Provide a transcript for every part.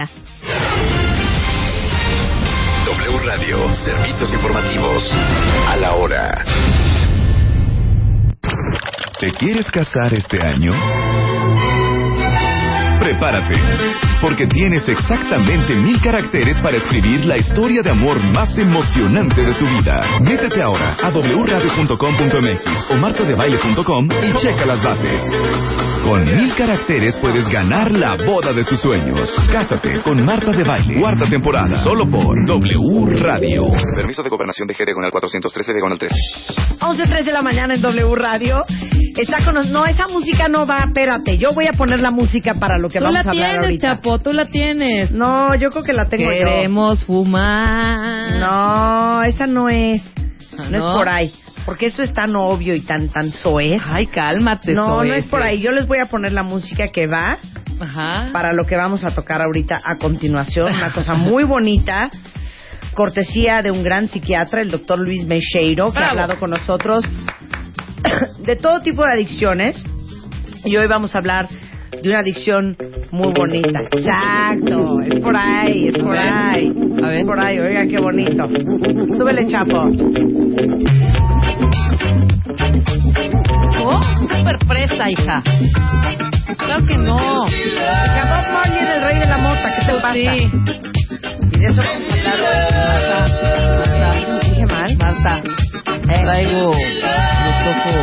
W Radio, servicios informativos. A la hora. ¿Te quieres casar este año? Prepárate, porque tienes exactamente mil caracteres para escribir la historia de amor más emocionante de tu vida. Métete ahora a wradio.com.mx o marcodebaile.com y checa las bases. Con mil caracteres puedes ganar la boda de tus sueños. Cásate con Marta de Baile. Cuarta temporada, solo por W Radio. Permiso de gobernación de el 413 de con el 3. 11.03 de la mañana en W Radio. Está con nos- No, esa música no va, espérate. Yo voy a poner la música para lo que Tú vamos la a hablar tienes, ahorita. Chapo, tú la tienes. No, yo creo que la tengo Queremos fumar. yo. No, esa no es. Ah, No, es por ahí. Porque eso es tan obvio y tan tan soez. Ay, cálmate. no, no es por ahí. Yo les voy a poner la música que va Ajá. para lo que vamos a tocar ahorita a continuación. Una cosa muy bonita. Cortesía de un gran psiquiatra, el doctor Luis Meixeiro, que ha hablado con nosotros de todo tipo de adicciones. Y hoy vamos a hablar de una adicción muy bonita. Exacto, es por ahí, es por A ahí. A ver. Es por ahí, oiga qué bonito. Súbele, chapo. Oh, súper fresa, hija. Claro que no. Marley era el rey de la mota, ¿qué te pasa? sí. Y de eso vamos a hablar hoy. Marta, ¿Dije mal? Marta, Eh. traigo los ojos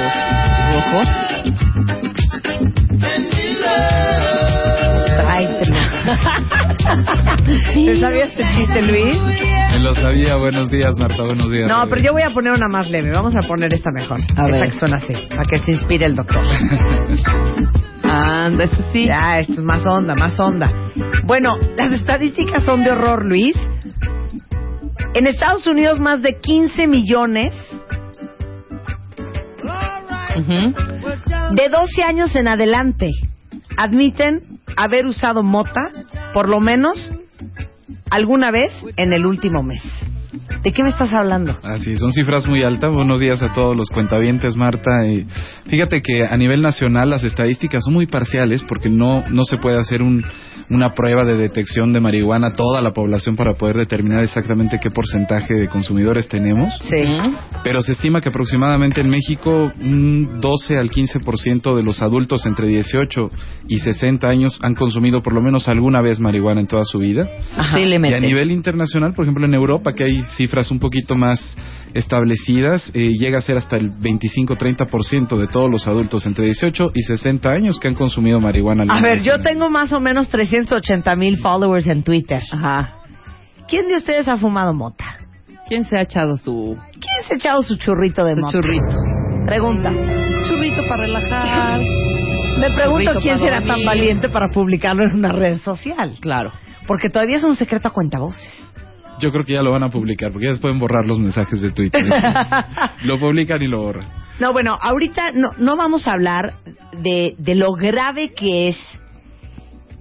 rojos. ¿Te sabías este chiste, Luis? Me lo sabía. Buenos días, Marta. Buenos días. No, pero yo voy a poner una más leve. Vamos a poner esta mejor. A esta ver. que suena así, para que se inspire el doctor. Anda, eso sí. Ya, esto es más onda, más onda. Bueno, las estadísticas son de horror, Luis. En Estados Unidos, más de 15 millones de 12 años en adelante admiten haber usado mota por lo menos alguna vez en el último mes. ¿De qué me estás hablando? Así, son cifras muy altas. Buenos días a todos los cuentavientes, Marta. Y fíjate que a nivel nacional las estadísticas son muy parciales porque no, no se puede hacer un, una prueba de detección de marihuana a toda la población para poder determinar exactamente qué porcentaje de consumidores tenemos. Sí. Pero se estima que aproximadamente en México un 12 al 15% de los adultos entre 18 y 60 años han consumido por lo menos alguna vez marihuana en toda su vida. Sí, le Y a nivel internacional, por ejemplo en Europa, que hay cifras un poquito más establecidas, eh, llega a ser hasta el 25-30% de todos los adultos entre 18 y 60 años que han consumido marihuana. A ver, yo en- tengo más o menos 380 mil followers en Twitter. Ajá. ¿Quién de ustedes ha fumado mota? ¿Quién se ha echado su, ¿Quién se ha echado su churrito de su mota? churrito? Pregunta. Churrito para relajar. Me pregunto quién será tan valiente para publicarlo en una red social. Claro. Porque todavía es un secreto a cuentavoces. Yo creo que ya lo van a publicar, porque ya se pueden borrar los mensajes de Twitter. lo publican y lo borran. No, bueno, ahorita no, no vamos a hablar de, de lo grave que es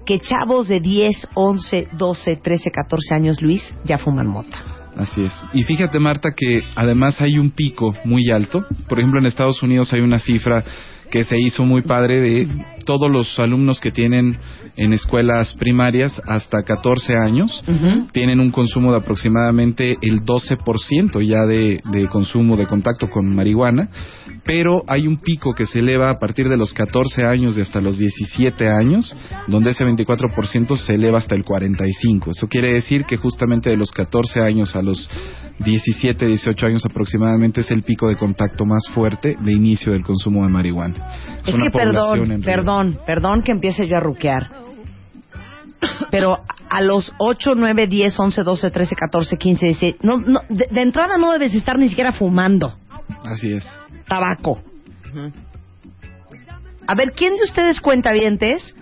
que chavos de 10, 11, 12, 13, 14 años, Luis, ya fuman mota. Así es. Y fíjate, Marta, que además hay un pico muy alto. Por ejemplo, en Estados Unidos hay una cifra que se hizo muy padre de todos los alumnos que tienen en escuelas primarias hasta 14 años tienen un consumo de aproximadamente el 12% ya de, de consumo de contacto con marihuana, pero hay un pico que se eleva a partir de los 14 años y hasta los 17 años, donde ese 24% se eleva hasta el 45%. Eso quiere decir que justamente de los 14 años a los 17, 18 años aproximadamente es el pico de contacto más fuerte de inicio del consumo de marihuana. Es, una que población perdón, perdón, perdón que empiece yo a ruquear. Pero a los 8, 9, 10, 11, 12, 13, 14, 15, 16, no, no, de, de entrada no debes estar ni siquiera fumando Así es. tabaco. A ver, ¿quién de ustedes cuentavientes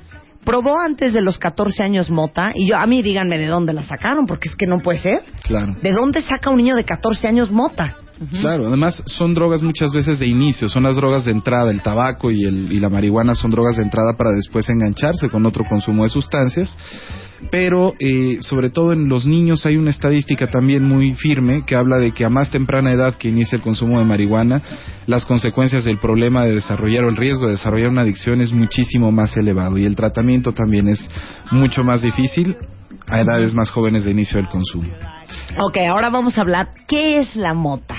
probó antes de los 14 años mota y yo a mí díganme de dónde la sacaron porque es que no puede ser. Claro. ¿De dónde saca un niño de 14 años mota? Claro, además son drogas muchas veces de inicio, son las drogas de entrada, el tabaco y, el, y la marihuana son drogas de entrada para después engancharse con otro consumo de sustancias, pero eh, sobre todo en los niños hay una estadística también muy firme que habla de que a más temprana edad que inicia el consumo de marihuana, las consecuencias del problema de desarrollar o el riesgo de desarrollar una adicción es muchísimo más elevado y el tratamiento también es mucho más difícil a edades más jóvenes de inicio del consumo. Ok, ahora vamos a hablar qué es la mota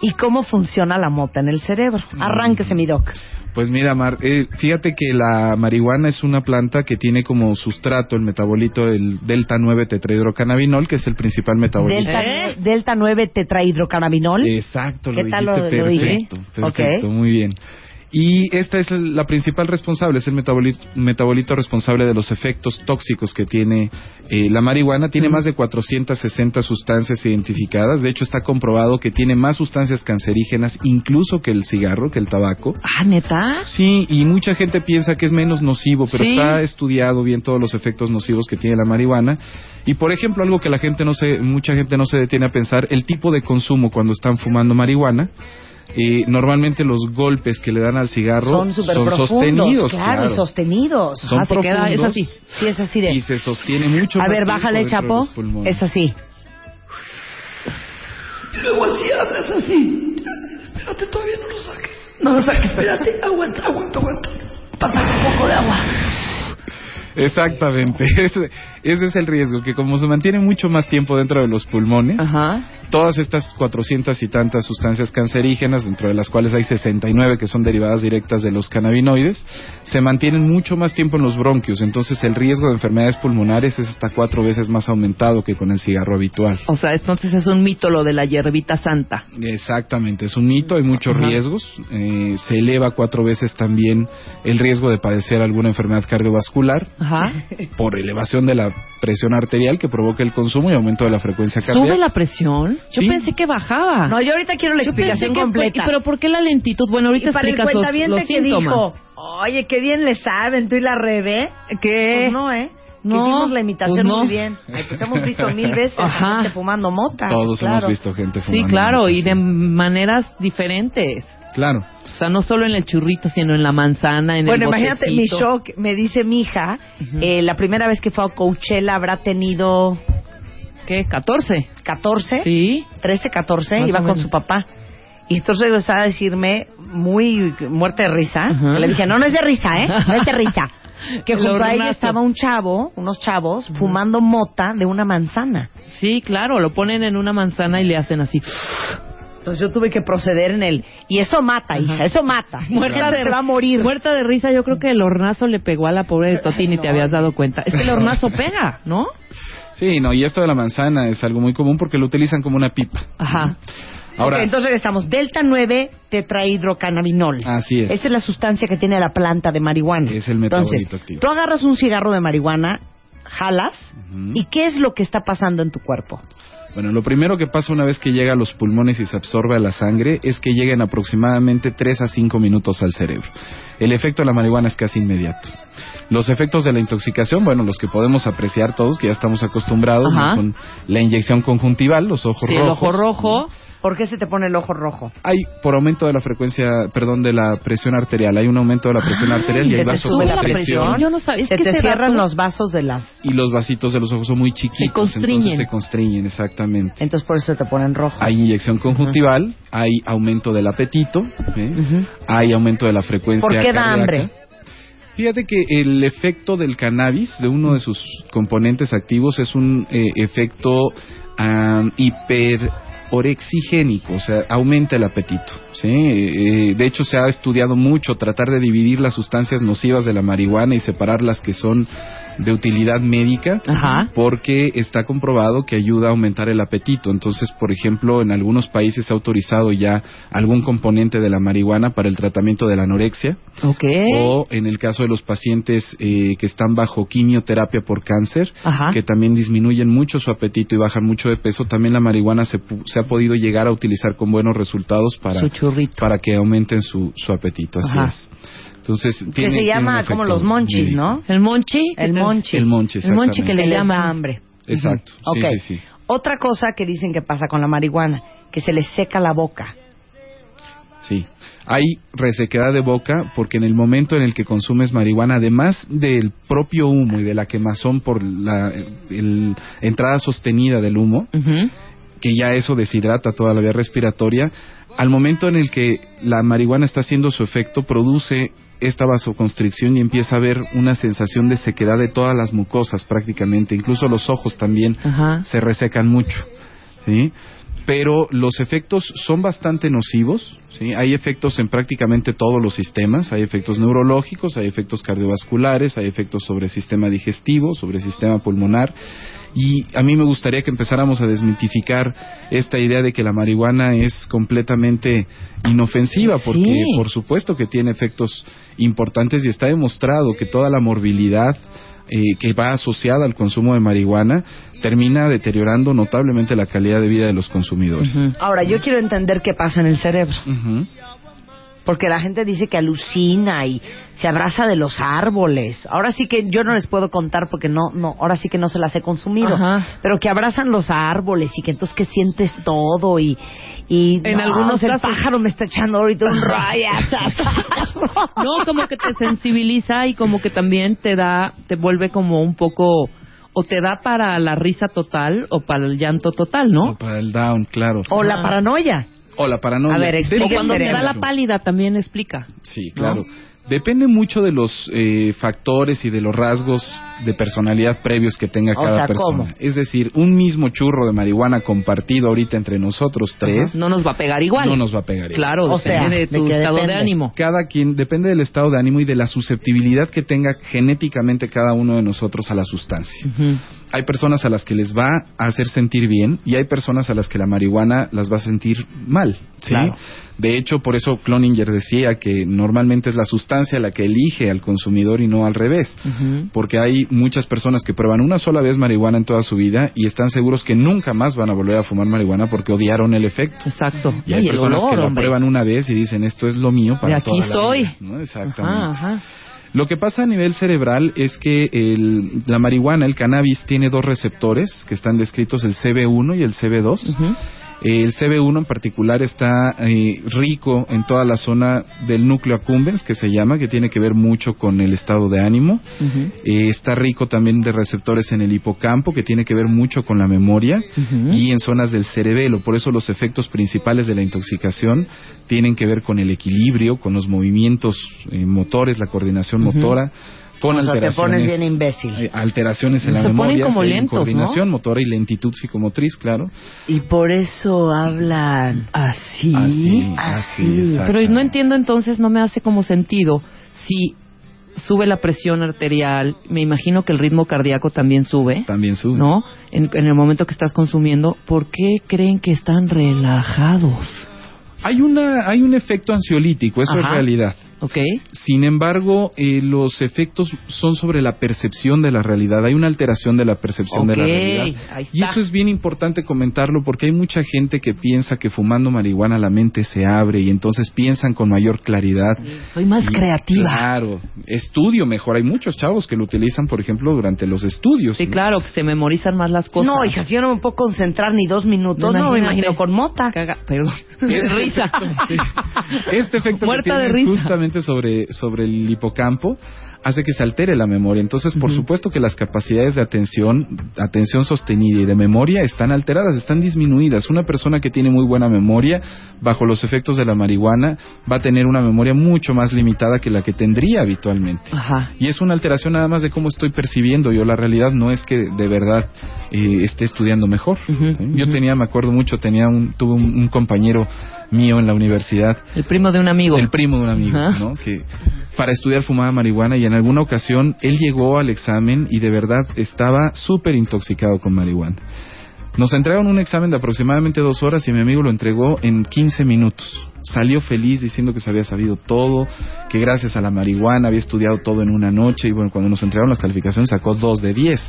y cómo funciona la mota en el cerebro. Arránquese, mi doc. Pues mira, Mar, eh, fíjate que la marihuana es una planta que tiene como sustrato el metabolito del delta 9 tetrahidrocannabinol, que es el principal metabolito. Delta, ¿Eh? delta 9 tetrahidrocannabinol. Exacto, lo ¿Qué tal dijiste lo- lo dije? perfecto, perfecto, muy bien. Y esta es la principal responsable, es el metabolito, metabolito responsable de los efectos tóxicos que tiene eh, la marihuana. Tiene más de 460 sustancias identificadas. De hecho, está comprobado que tiene más sustancias cancerígenas incluso que el cigarro, que el tabaco. Ah, neta. Sí, y mucha gente piensa que es menos nocivo, pero Sí. está estudiado bien todos los efectos nocivos que tiene la marihuana. Y por ejemplo, algo que la gente no se, mucha gente no se detiene a pensar, el tipo de consumo cuando están fumando marihuana. Eh, normalmente los golpes que le dan al cigarro Son profundos. sostenidos, claro, y sostenidos. Son Ah, se queda- es profundos así. Sí, es así de. y se sostiene mucho. A más ver, bájale, Chapo. Es así. Y luego así hablas así. Espérate, todavía no lo saques. No lo saques, espérate. Aguanta, aguanta, aguanta. Pásame un poco de agua. Exactamente, ese, ese es el riesgo, que como se mantiene mucho más tiempo dentro de los pulmones, Ajá. Todas estas 400 y tantas sustancias cancerígenas, dentro de las cuales hay 69 que son derivadas directas de los cannabinoides, se mantienen mucho más tiempo en los bronquios. Entonces el riesgo de enfermedades pulmonares es hasta cuatro veces más aumentado que con el cigarro habitual. O sea, entonces es un mito lo de la hierbita santa. Exactamente, es un mito, hay muchos riesgos. Eh, se eleva cuatro veces también el riesgo de padecer alguna enfermedad cardiovascular Ajá. por elevación de la presión arterial que provoca el consumo y aumento de la frecuencia cardíaca. ¿Sube la presión? Yo Sí. pensé que bajaba. No, yo ahorita quiero la Yo pensé explicación que- completa. Pero ¿por qué la lentitud? Bueno, ahorita y para el explicas los, cuentaviente los que síntomas. dijo, oye, qué bien le saben, tú y la Rebe. ¿Qué? Pues no, ¿eh? Que No, hicimos la imitación pues no. muy bien. Ay, pues hemos visto mil veces Ajá. gente fumando mota. Todos claro. hemos visto gente fumando. Sí, claro, mota, y de sí. maneras diferentes. Claro. O sea, no solo en el churrito, sino en la manzana, en Bueno, el imagínate mi shock. Me dice mi hija, eh, la primera vez que fue a Coachella habrá tenido ¿Qué? ¿14? 14, Sí. 13, 14, Más iba con su papá. Y entonces regresaba a decirme, muy muerte de risa, Ajá. le dije, no, no es de risa, ¿eh? No es de risa. Que junto a ella estaba un chavo, unos chavos, fumando mota de una manzana. Sí, claro, lo ponen en una manzana y le hacen así. Entonces yo tuve que proceder en el... Y eso mata, hija, eso mata. Muerta de, se va a morir. Muerta de risa, yo creo que el hornazo le pegó a la pobre de Toti, ni te habías dado cuenta. Es que el hornazo pega, ¿no? Sí, no, y esto de la manzana es algo muy común porque lo utilizan como una pipa. Ajá. Ahora, entonces regresamos. Delta 9 tetrahidrocannabinol. Así es. Esa es la sustancia que tiene la planta de marihuana. Es el metabolito Entonces, activo. tú agarras un cigarro de marihuana, jalas. ¿y qué es lo que está pasando en tu cuerpo? Bueno, lo primero que pasa una vez que llega a los pulmones y se absorbe a la sangre es que llega en aproximadamente 3 a 5 minutos al cerebro. El efecto de la marihuana es casi inmediato. Los efectos de la intoxicación, bueno, los que podemos apreciar todos, que ya estamos acostumbrados, son la inyección conjuntival, los ojos Sí, el rojos. ojo rojo. ¿Por qué se te pone el ojo rojo? Hay por aumento de la frecuencia, perdón, de la presión arterial. Hay un aumento de la presión arterial y ¿se hay te vasos sube de la presión? Yo no sabía. Es se que te ese cierran dato- los vasos de las... y los vasitos de los ojos son muy chiquitos. constriñen. Entonces se constriñen, exactamente. Entonces por eso se te ponen rojos. Hay inyección conjuntival, hay aumento del apetito, ¿eh? Ujú. hay aumento de la frecuencia ¿Por qué da cardíaca. hambre? Fíjate que el efecto del cannabis, de uno de sus componentes activos, es un eh, efecto am, hiperorexigénico, o sea, aumenta el apetito. ¿sí? Eh, de hecho, se ha estudiado mucho tratar de dividir las sustancias nocivas de la marihuana y separar las que son de utilidad médica Ajá. porque está comprobado que ayuda a aumentar el apetito. Entonces, por ejemplo, en algunos países se ha autorizado ya algún componente de la marihuana para el tratamiento de la anorexia Ok. o en el caso de los pacientes eh, que están bajo quimioterapia por cáncer, Ajá. que también disminuyen mucho su apetito y bajan mucho de peso, también la marihuana se, se ha podido llegar a utilizar con buenos resultados para, para que aumenten su, su apetito. Así Ajá. es. Entonces, que se tiene llama como los monchis, médico. ¿no? El monchi. El monchi. El monchi, El monchi que le llaman. hambre. Exacto, sí, Ok. sí, sí. Otra cosa que dicen que pasa con la marihuana, que se les seca la boca. Sí. Hay resequedad de boca porque en el momento en el que consumes marihuana, además del propio humo y de la quemazón por la el- entrada sostenida del humo, que ya eso deshidrata toda la vía respiratoria, al momento en el que la marihuana está haciendo su efecto, produce esta vasoconstricción y empieza a haber una sensación de sequedad de todas las mucosas prácticamente, incluso los ojos también Ajá. se resecan mucho, ¿sí? Pero los efectos son bastante nocivos, ¿sí? Hay efectos en prácticamente todos los sistemas, hay efectos neurológicos, hay efectos cardiovasculares, hay efectos sobre el sistema digestivo, sobre el sistema pulmonar, y a mí me gustaría que empezáramos a desmitificar esta idea de que la marihuana es completamente inofensiva, porque Sí. por supuesto que tiene efectos importantes y está demostrado que toda la morbilidad eh, que va asociada al consumo de marihuana termina deteriorando notablemente la calidad de vida de los consumidores. Ahora, yo quiero entender qué pasa en el cerebro. Porque la gente dice que alucina y se abraza de los árboles. Ahora sí que yo no les puedo contar porque no, no, ahora sí que no se las he consumido. Ajá. Pero que abrazan los árboles y que entonces que sientes todo y, y En no, algunos el casos- pájaro me está echando ahorita un rayo. No, como que te sensibiliza y como que también te da, te vuelve como un poco, o te da para la risa total o para el llanto total, O ¿no? para el down, claro. o la paranoia. O la paranoia. A ver, O explica cuando te da la pálida también explica. Sí, claro. Depende mucho de los eh, factores y de los rasgos de personalidad previos que tenga O cada sea, persona. ¿cómo? Es decir, un mismo churro de marihuana compartido ahorita entre nosotros tres No nos va a pegar igual. no nos va a pegar. igual. Claro, O sea, depende de ¿de tu estado depende? de ánimo. Cada quien, depende del estado de ánimo y de la susceptibilidad que tenga genéticamente cada uno de nosotros a la sustancia. Ujú. Hay personas a las que les va a hacer sentir bien y hay personas a las que la marihuana las va a sentir mal. ¿sí? Claro. De hecho, por eso Cloninger decía que normalmente es la sustancia la que elige al consumidor y no al revés. Porque hay muchas personas que prueban una sola vez marihuana en toda su vida y están seguros que nunca más van a volver a fumar marihuana porque odiaron el efecto. Exacto. Y hay Y personas olor, que lo hombre. prueban una vez y dicen esto es lo mío para De aquí toda la soy. vida", ¿no? Exactamente. Ajá, ajá. Lo que pasa a nivel cerebral es que el- la marihuana, el cannabis, tiene dos receptores que están descritos, el CB1 y el CB2. Ujú. El CB1 en particular está eh, rico en toda la zona del núcleo accumbens, que se llama, que tiene que ver mucho con el estado de ánimo. Eh, está rico también de receptores en el hipocampo, que tiene que ver mucho con la memoria, y en zonas del cerebelo. Por eso los efectos principales de la intoxicación tienen que ver con el equilibrio, con los movimientos eh, motores, la coordinación motora. Con O sea, te pones bien imbécil. eh, alteraciones en la memoria, como en lentos, coordinación motora y lentitud psicomotriz, claro. Y por eso hablan así, Así, así. Pero no entiendo entonces, no me hace como sentido si sube la presión arterial, me imagino que el ritmo cardíaco también sube, También sube. ¿no? En, en el momento que estás consumiendo, ¿por qué creen que están relajados? Hay una, hay un efecto ansiolítico, eso es Ajá. realidad. ¿Ok? Sin embargo, eh, los efectos son sobre la percepción de la realidad. Hay una alteración de la percepción de la realidad. Y eso es bien importante comentarlo porque hay mucha gente que piensa que fumando marihuana la mente se abre y entonces piensan con mayor claridad. Soy más Y, creativa. Claro, estudio mejor. Hay muchos chavos que lo utilizan, por ejemplo, durante los estudios. Sí, ¿no? claro, que se memorizan más las cosas. No, hija, si yo no me puedo concentrar ni dos minutos, no, me imagínate. imagino con mota. Caga- Perdón. Es risa. Sí. Este efecto Muerta de tiene risa. justamente sobre, sobre el hipocampo hace que se altere la memoria. Entonces, por supuesto que las capacidades de atención, atención sostenida y de memoria están alteradas, están disminuidas. Una persona que tiene muy buena memoria, bajo los efectos de la marihuana, va a tener una memoria mucho más limitada que la que tendría habitualmente. Ajá. Y es una alteración nada más de cómo estoy percibiendo yo la realidad, no es que de verdad eh, esté estudiando mejor. Yo tenía, me acuerdo mucho, tenía un, tuve un, un compañero mío en la universidad, El primo de un amigo. el primo de un amigo. ¿no? Que para estudiar fumaba marihuana y en alguna ocasión él llegó al examen y de verdad estaba súper intoxicado con marihuana. Nos entregaron un examen de aproximadamente dos horas y mi amigo lo entregó en 15 minutos. Salió feliz diciendo que se había sabido todo, que gracias a la marihuana había estudiado todo en una noche y bueno, cuando nos entregaron las calificaciones sacó dos de diez.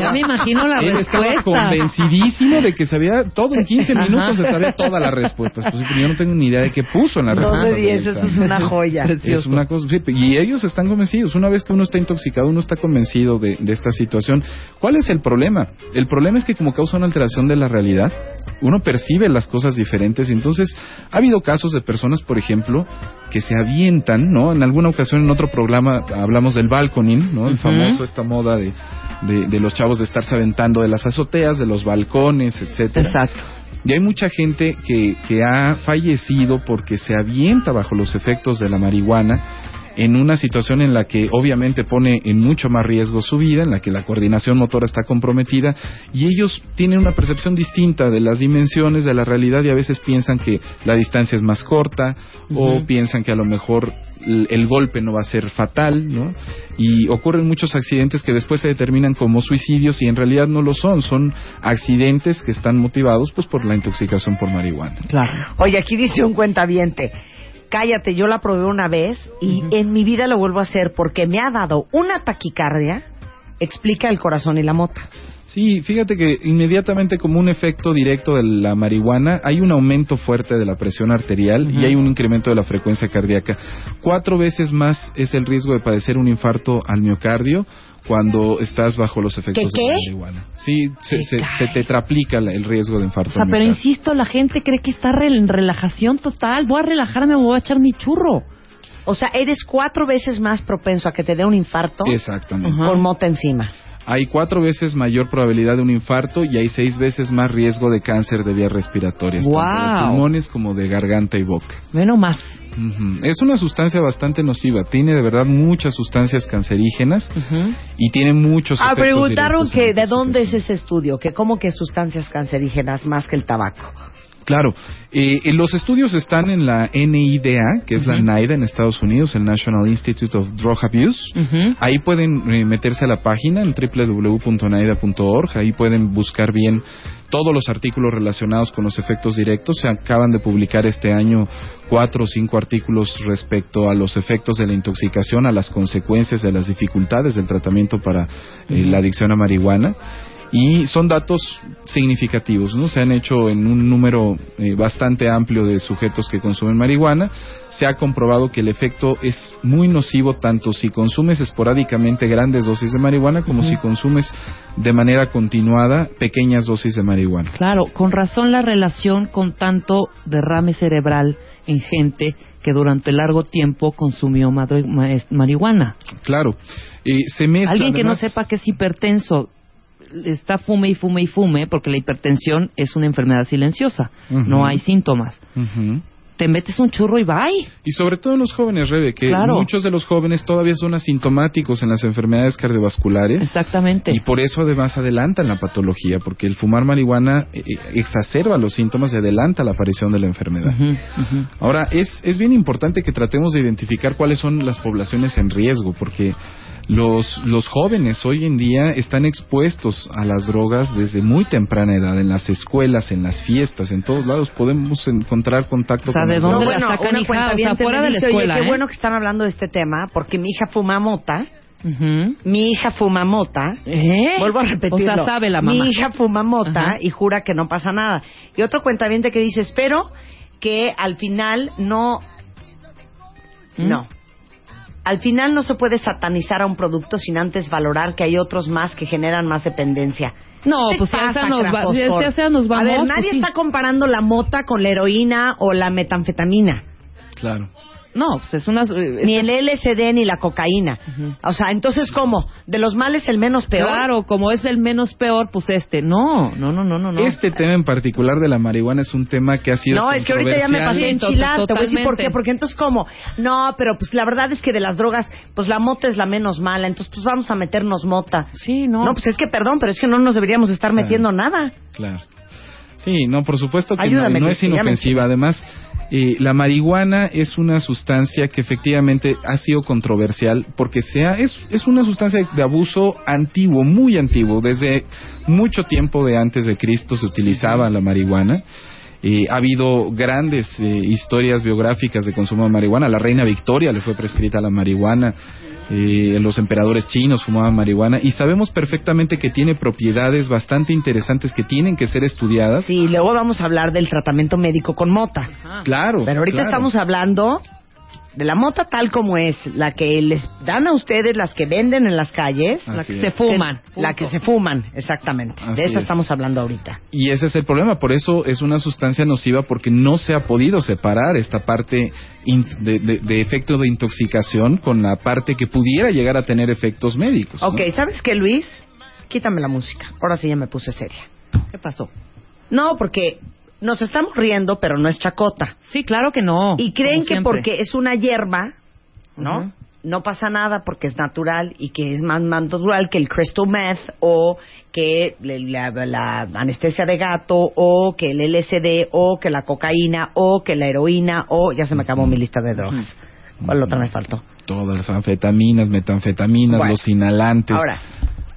ya me imagino la él respuesta. Estaba convencidísimo de que sabía todo en 15 minutos, se sabía todas las respuestas. Pues yo no tengo ni idea de qué puso en la respuesta. Dos de diez, eso es una joya. Es una cosa, sí, y ellos están convencidos. Una vez que uno está intoxicado, uno está convencido de, de esta situación. ¿Cuál es el problema? El problema es que como causa una alteración de la realidad, uno percibe las cosas diferentes. Entonces, ha habido casos de personas, por ejemplo, que se avientan, ¿no? En alguna ocasión en otro programa hablamos del balconing, ¿no? El famoso, esta moda de, de, de, los chavos de estarse aventando de las azoteas, de los balcones, etcétera. Exacto. Y hay mucha gente que, que ha fallecido porque se avienta bajo los efectos de la marihuana en una situación en la que obviamente pone en mucho más riesgo su vida, en la que la coordinación motora está comprometida y ellos tienen una percepción distinta de las dimensiones de la realidad y a veces piensan que la distancia es más corta uh -huh. o piensan que a lo mejor el, el, golpe no va a ser fatal, ¿no? Y ocurren muchos accidentes que después se determinan como suicidios y en realidad no lo son, son accidentes que están motivados pues por la intoxicación por marihuana. Claro. Oye, aquí dice un cuentaviente cállate, yo la probé una vez y uh -huh. en mi vida lo vuelvo a hacer porque me ha dado una taquicardia, explica el corazón y la mota. Sí, fíjate que inmediatamente como un efecto directo de la marihuana hay un aumento fuerte de la presión arterial uh -huh. y hay un incremento de la frecuencia cardíaca. Cuatro veces más es el riesgo de padecer un infarto al miocardio cuando estás bajo los efectos ¿Qué, qué? de la marihuana. Sí, se, se, se, tetraplica el riesgo de infarto. O sea, pero insisto, la gente cree que está en relajación total. Voy a relajarme, voy a echar mi churro. O sea, eres cuatro veces más propenso a que te dé un infarto. Exactamente. Con mota encima. Hay cuatro veces mayor probabilidad de un infarto y hay seis veces más riesgo de cáncer de vías respiratorias, wow. tanto de pulmones como de garganta y boca. Menos más. Uh -huh. Es una sustancia bastante nociva, tiene de verdad muchas sustancias cancerígenas uh -huh. y tiene muchos ah, preguntaron que de dónde es ese estudio, que cómo que sustancias cancerígenas más que el tabaco. Claro, eh, los estudios están en la NIDA, que es uh -huh. la NIDA en Estados Unidos, el National Institute of Drug Abuse. Uh -huh. Ahí pueden eh, meterse a la página en www.nida.org, ahí pueden buscar bien todos los artículos relacionados con los efectos directos. Se acaban de publicar este año cuatro o cinco artículos respecto a los efectos de la intoxicación, a las consecuencias de las dificultades del tratamiento para eh, la adicción a marihuana y son datos significativos, ¿no? Se han hecho en un número eh, bastante amplio de sujetos que consumen marihuana. Se ha comprobado que el efecto es muy nocivo tanto si consumes esporádicamente grandes dosis de marihuana como uh -huh. si consumes de manera continuada pequeñas dosis de marihuana. Claro, con razón la relación con tanto derrame cerebral en gente que durante largo tiempo consumió marihuana. Claro. Eh, se mezcla, Alguien que además... no sepa que es hipertenso está fume y fume y fume porque la hipertensión es una enfermedad silenciosa, uh -huh. no hay síntomas. Uh -huh. Te metes un churro y bye. Y sobre todo en los jóvenes, Rebe, que claro. muchos de los jóvenes todavía son asintomáticos en las enfermedades cardiovasculares. Exactamente. Y por eso además adelantan la patología, porque el fumar marihuana eh, exacerba los síntomas y adelanta la aparición de la enfermedad. Uh -huh. Ahora, es, es bien importante que tratemos de identificar cuáles son las poblaciones en riesgo, porque los, los jóvenes hoy en día están expuestos a las drogas desde muy temprana edad, en las escuelas, en las fiestas, en todos lados podemos encontrar contacto o sea, con ¿de dónde no, la bueno, sacan, hija? O sea, fuera de la escuela, Oye, qué ¿eh? bueno que están hablando de este tema, porque mi hija fuma mota. Uh -huh. Mi hija fuma mota. ¿Eh? Vuelvo a repetirlo. O sea, sabe la mamá. Mi hija fuma mota Ajá. y jura que no pasa nada. Y otro cuentaviente que dice, espero que al final no... ¿Mm? No. Al final no se puede satanizar a un producto sin antes valorar que hay otros más que generan más dependencia. No, ¿Qué pues pasa, ya sea nos, va, ya sea nos vamos. A ver, pues nadie sí. está comparando la mota con la heroína o la metanfetamina. Claro. No, pues es una... eh, Ni el LSD ni la cocaína. O sea, entonces, ¿cómo? ¿De los males el menos peor? Claro, como es el menos peor, pues este. No, no, no, no, no. no. Este tema en particular de la marihuana es un tema que ha sido No, es que ahorita ya me pasé Sí, en entonces, enchilar. Te voy a decir por qué. Porque entonces, ¿cómo? No, pero pues la verdad es que de las drogas, pues la mota es la menos mala. Entonces, pues vamos a meternos mota. Sí, no. No, pues es que perdón, pero es que no nos deberíamos estar Claro. metiendo nada. Claro. Sí, no, por supuesto que no, Ayúdame, no es inofensiva. Además, la marihuana es una sustancia que efectivamente ha sido controversial porque sea, es, es una sustancia de abuso antiguo, muy antiguo. Desde mucho tiempo de antes de Cristo se utilizaba la marihuana. Eh, ha habido grandes eh, historias biográficas de consumo de marihuana. La reina Victoria le fue prescrita la marihuana. Eh, los emperadores chinos fumaban marihuana y sabemos perfectamente que tiene propiedades bastante interesantes que tienen que ser estudiadas. Sí, luego vamos a hablar del tratamiento médico con mota. Claro. Pero ahorita claro. estamos hablando de la mota tal como es, la que les dan a ustedes, las que venden en las calles, Así la que es. Se fuman. que- la que se fuman, exactamente. Así de esa es. estamos hablando ahorita. Y ese es el problema, por eso es una sustancia nociva porque no se ha podido separar esta parte de, de- de efecto de intoxicación con la parte que pudiera llegar a tener efectos médicos. ¿no? Ok, ¿sabes qué, Luis? Quítame la música. Ahora sí ya me puse seria. ¿Qué pasó? No, porque nos estamos riendo, pero no es chacota. Sí, claro que no. Y creen que siempre. porque es una hierba, ¿no? No pasa nada porque es natural y que es más, más natural que el crystal meth o que la, la anestesia de gato o que el LSD o que la cocaína o que la heroína o ya se me acabó mi lista de drogas. ¿Cuál otra me faltó? Todas las anfetaminas, metanfetaminas, Bueno. los inhalantes. Ahora,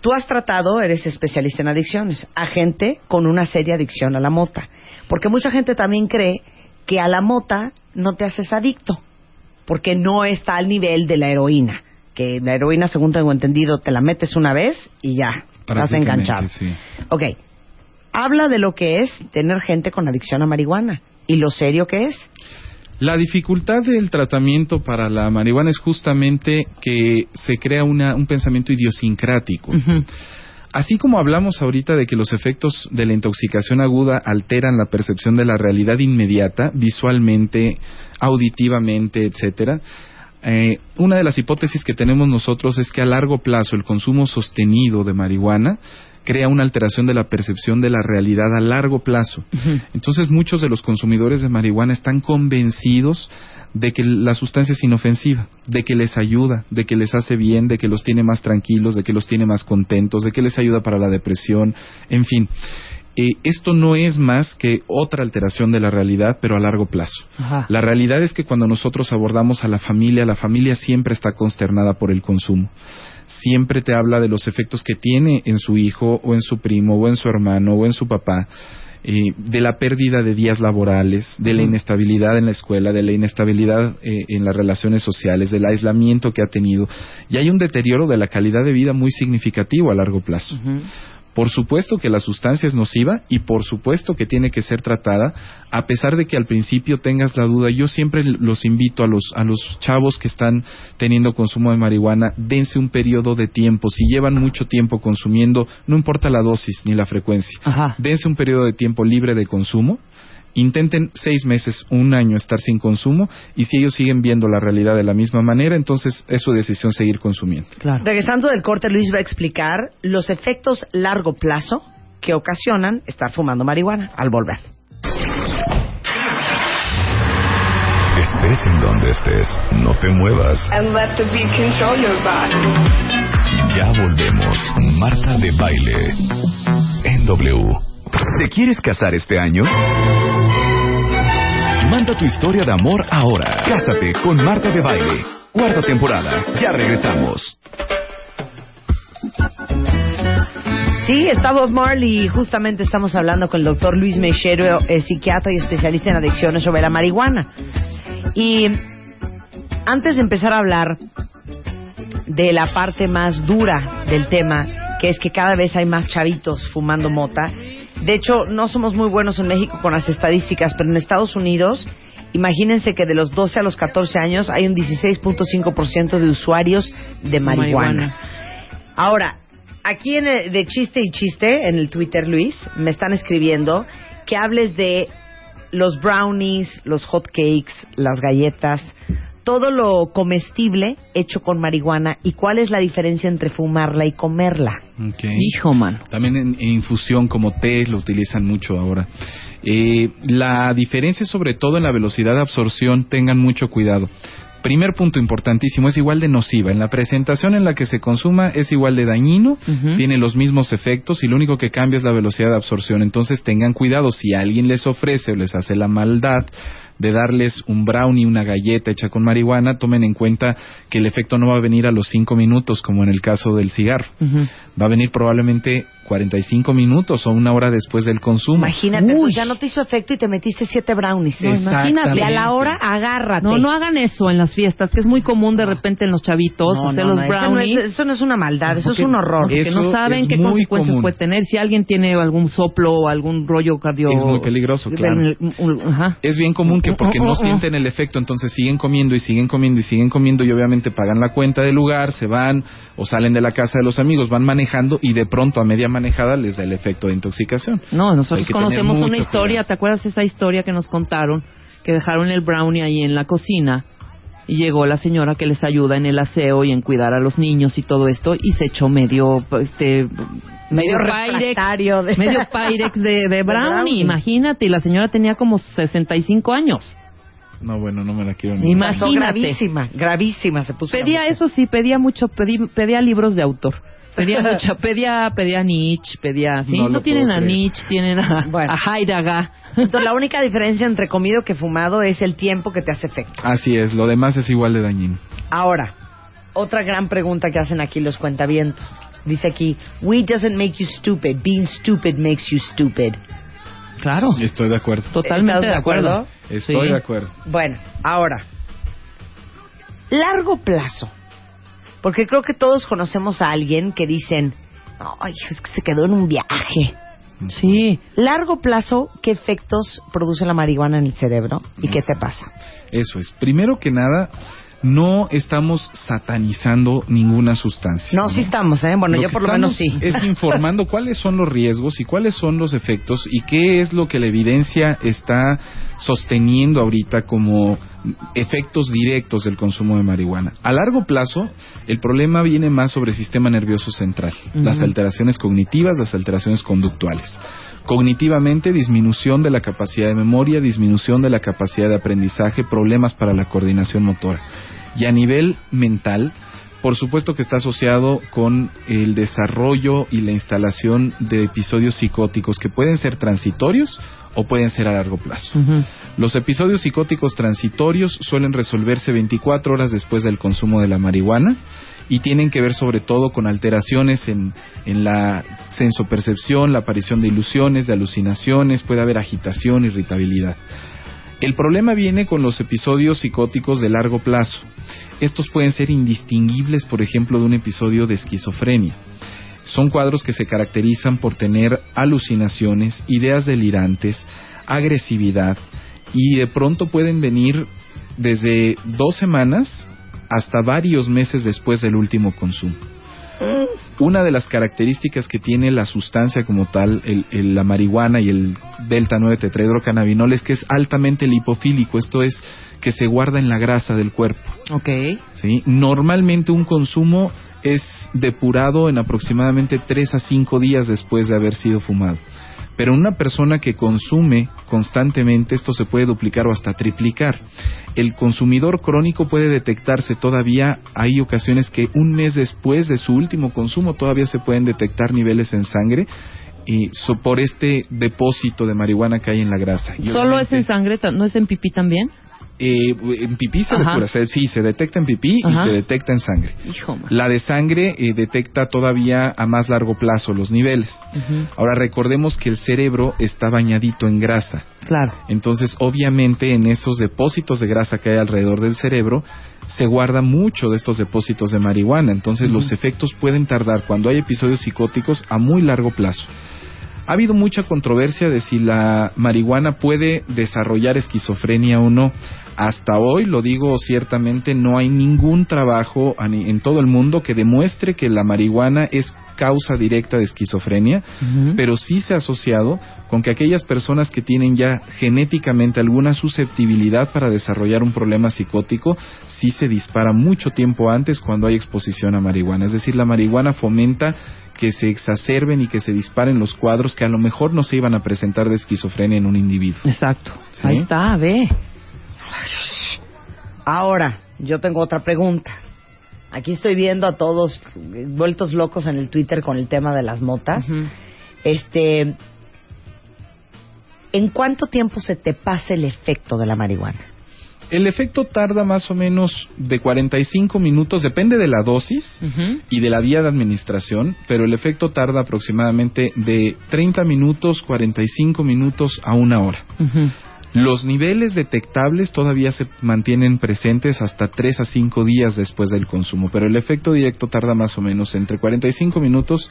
tú has tratado, eres especialista en adicciones, a gente con una seria adicción a la mota. Porque mucha gente también cree que a la mota no te haces adicto, porque no está al nivel de la heroína. Que la heroína, según tengo entendido, te la metes una vez y ya, estás enganchado. sí. Ok, habla de lo que es tener gente con adicción a marihuana y lo serio que es. La dificultad del tratamiento para la marihuana es justamente que se crea una, un pensamiento idiosincrático. Así como hablamos ahorita de que los efectos de la intoxicación aguda alteran la percepción de la realidad inmediata, visualmente, auditivamente, etcétera, eh, una de las hipótesis que tenemos nosotros es que a largo plazo el consumo sostenido de marihuana crea una alteración de la percepción de la realidad a largo plazo. Entonces muchos de los consumidores de marihuana están convencidos de que la sustancia es inofensiva, de que les ayuda, de que les hace bien, de que los tiene más tranquilos, de que los tiene más contentos, de que les ayuda para la depresión, en fin. Eh, esto no es más que otra alteración de la realidad, pero a largo plazo. Ajá. La realidad es que cuando nosotros abordamos a la familia, la familia siempre está consternada por el consumo. Siempre te habla de los efectos que tiene en su hijo o en su primo o en su hermano o en su papá, eh, de la pérdida de días laborales, de la inestabilidad en la escuela, de la inestabilidad eh, en las relaciones sociales, del aislamiento que ha tenido. Y hay un deterioro de la calidad de vida muy significativo a largo plazo. Por supuesto que la sustancia es nociva y por supuesto que tiene que ser tratada, a pesar de que al principio tengas la duda. Yo siempre los invito a los, a los chavos que están teniendo consumo de marihuana, dense un periodo de tiempo. Si llevan mucho tiempo consumiendo, no importa la dosis ni la frecuencia, Ajá. dense un periodo de tiempo libre de consumo. Intenten seis meses, un año estar sin consumo y si ellos siguen viendo la realidad de la misma manera, entonces es su decisión seguir consumiendo. Regresando del corte, Luis va a explicar los efectos largo plazo que ocasionan estar fumando marihuana al volver. Estés en donde estés, no te muevas. and let the beat control your body. Ya volvemos. Marta de Baile. En W. ¿Te quieres casar este año? Manda tu historia de amor ahora. Cásate con Marta de Baile. Cuarta temporada. Ya regresamos. Sí, está Bob Marley y justamente estamos hablando con el doctor Luis Mechero, eh, psiquiatra y especialista en adicciones sobre la marihuana. Y antes de empezar a hablar de la parte más dura del tema, que es que cada vez hay más chavitos fumando mota. De hecho, no somos muy buenos en México con las estadísticas, pero en Estados Unidos, imagínense que de los 12 a los 14 años hay un 16.5% de usuarios de marihuana. Ahora, aquí en el- de chiste y chiste, en el Twitter, Luis, me están escribiendo que hables de los brownies, los hot cakes, las galletas, todo lo comestible hecho con marihuana y cuál es la diferencia entre fumarla y comerla. Hijo, mano. También en, en infusión como té lo utilizan mucho ahora. Eh, la diferencia es sobre todo en la velocidad de absorción, tengan mucho cuidado. Primer punto importantísimo, es igual de nociva. En la presentación en la que se consuma es igual de dañino, tiene los mismos efectos y lo único que cambia es la velocidad de absorción. Entonces tengan cuidado, si alguien les ofrece o les hace la maldad de darles un brownie, una galleta hecha con marihuana, tomen en cuenta que el efecto no va a venir a los cinco minutos como en el caso del cigarro. Va a venir probablemente 45 minutos o una hora después del consumo. Imagínate, Uy. pues ya no te hizo efecto y te metiste siete brownies. No, imagínate. A la hora, agárrate. No, no hagan eso en las fiestas, que es muy común de repente en los chavitos No, hacer no, los no, eso no brownies. es- Eso no es una maldad, eso Porque- es un horror. porque no saben qué consecuencias común. puede tener. Si alguien tiene algún soplo o algún rollo cardio... Es muy peligroso, claro. Ajá. Es bien común que porque no Uh, uh, uh. sienten el efecto, entonces siguen comiendo y siguen comiendo y siguen comiendo y obviamente pagan la cuenta del lugar, se van o salen de la casa de los amigos, van manejando y de pronto a media manejada les da el efecto de intoxicación. No, nosotros conocemos una historia, cuidado. ¿te acuerdas esa historia que nos contaron? Que dejaron el brownie ahí en la cocina y llegó la señora que les ayuda en el aseo y en cuidar a los niños y todo esto y se echó medio, este, Medio Pyrex, de- medio Pyrex de, de brownie, brownie. imagínate, y la señora tenía como 65 años. No, bueno, no me la quiero ni Imagínate. Gravísima, gravísima se puso. Pedía eso sí, pedía mucho, pedí- pedía libros de autor. Pedía mucho, pedía, pedía Nietzsche, pedía, ¿sí? No No, tienen a creer. Nietzsche, tienen a, Bueno. a Heidegger. Entonces, la única diferencia entre comido que fumado es el tiempo que te hace efecto. Así es, lo demás es igual de dañino. Ahora, otra gran pregunta que hacen aquí los cuentavientos. Dice aquí, weed doesn't make you stupid, being stupid makes you stupid. Claro, Estoy de acuerdo. totalmente ¿Estás de de acuerdo. acuerdo? Estoy Sí. de acuerdo. Bueno, ahora, largo plazo. Porque creo que todos conocemos a alguien que dicen, ay, es que se quedó en un viaje. Sí, Largo plazo, ¿qué efectos produce la marihuana en el cerebro y qué te pasa? Eso es. Primero que nada, no estamos satanizando ninguna sustancia. No, sí estamos, ¿eh? Bueno, Lo yo por lo menos sí. estamos Es informando cuáles son los riesgos y cuáles son los efectos y qué es lo que la evidencia está sosteniendo ahorita como efectos directos del consumo de marihuana. A largo plazo, el problema viene más sobre el sistema nervioso central, las alteraciones cognitivas, las alteraciones conductuales. Cognitivamente, disminución de la capacidad de memoria, disminución de la capacidad de aprendizaje, problemas para la coordinación motora. Y a nivel mental, por supuesto que está asociado con el desarrollo y la instalación de episodios psicóticos que pueden ser transitorios o pueden ser a largo plazo. Los episodios psicóticos transitorios suelen resolverse 24 horas después del consumo de la marihuana y tienen que ver sobre todo con alteraciones en, la sensopercepción, la aparición de ilusiones, de alucinaciones, puede haber agitación, irritabilidad. El problema viene con los episodios psicóticos de largo plazo. Estos pueden ser indistinguibles, por ejemplo, de un episodio de esquizofrenia. Son cuadros que se caracterizan por tener alucinaciones, ideas delirantes, agresividad y de pronto pueden venir desde dos semanas hasta varios meses después del último consumo. Una de las características que tiene la sustancia como tal, el- el- la marihuana y el delta 9 tetrahidrocannabinol es que es altamente lipofílico, esto es que se guarda en la grasa del cuerpo. Ok. ¿sí? Normalmente un consumo es depurado en aproximadamente 3 a 5 días después de haber sido fumado. Pero en una persona que consume constantemente esto se puede duplicar o hasta triplicar. El consumidor crónico puede detectarse todavía, hay ocasiones que un mes después de su último consumo todavía se pueden detectar niveles en sangre y so- por este depósito de marihuana que hay en la grasa. Y ¿Solo es en sangre, no es en pipí también? Eh, en pipí se depura, se- sí, se detecta en pipí Ajá. y se detecta en sangre. Hijo. La de sangre eh, detecta todavía a más largo plazo los niveles. Ahora recordemos que el cerebro está bañadito en grasa. Claro. Entonces, obviamente, en esos depósitos de grasa que hay alrededor del cerebro, se guarda mucho de estos depósitos de marihuana. Entonces, los efectos pueden tardar, cuando hay episodios psicóticos, a muy largo plazo. Ha habido mucha controversia de si la marihuana puede desarrollar esquizofrenia o no. Hasta hoy, lo digo ciertamente, no hay ningún trabajo en todo el mundo que demuestre que la marihuana es causa directa de esquizofrenia, pero sí se ha asociado con que aquellas personas que tienen ya genéticamente alguna susceptibilidad para desarrollar un problema psicótico, sí se dispara mucho tiempo antes cuando hay exposición a marihuana. Es decir, la marihuana fomenta que se exacerben y que se disparen los cuadros que a lo mejor no se iban a presentar de esquizofrenia en un individuo. Exacto. Sí. Ahí está, ve. Ahora, yo tengo otra pregunta. Aquí estoy viendo a todos vueltos locos en el Twitter con el tema de las motas. Este, ¿en cuánto tiempo se te pasa el efecto de la marihuana? El efecto tarda más o menos de 45 minutos, depende de la dosis y de la vía de administración, pero el efecto tarda aproximadamente de 30 minutos, 45 minutos a una hora. Ujú. Los niveles detectables todavía se mantienen presentes hasta 3 a 5 días después del consumo, pero el efecto directo tarda más o menos entre 45 minutos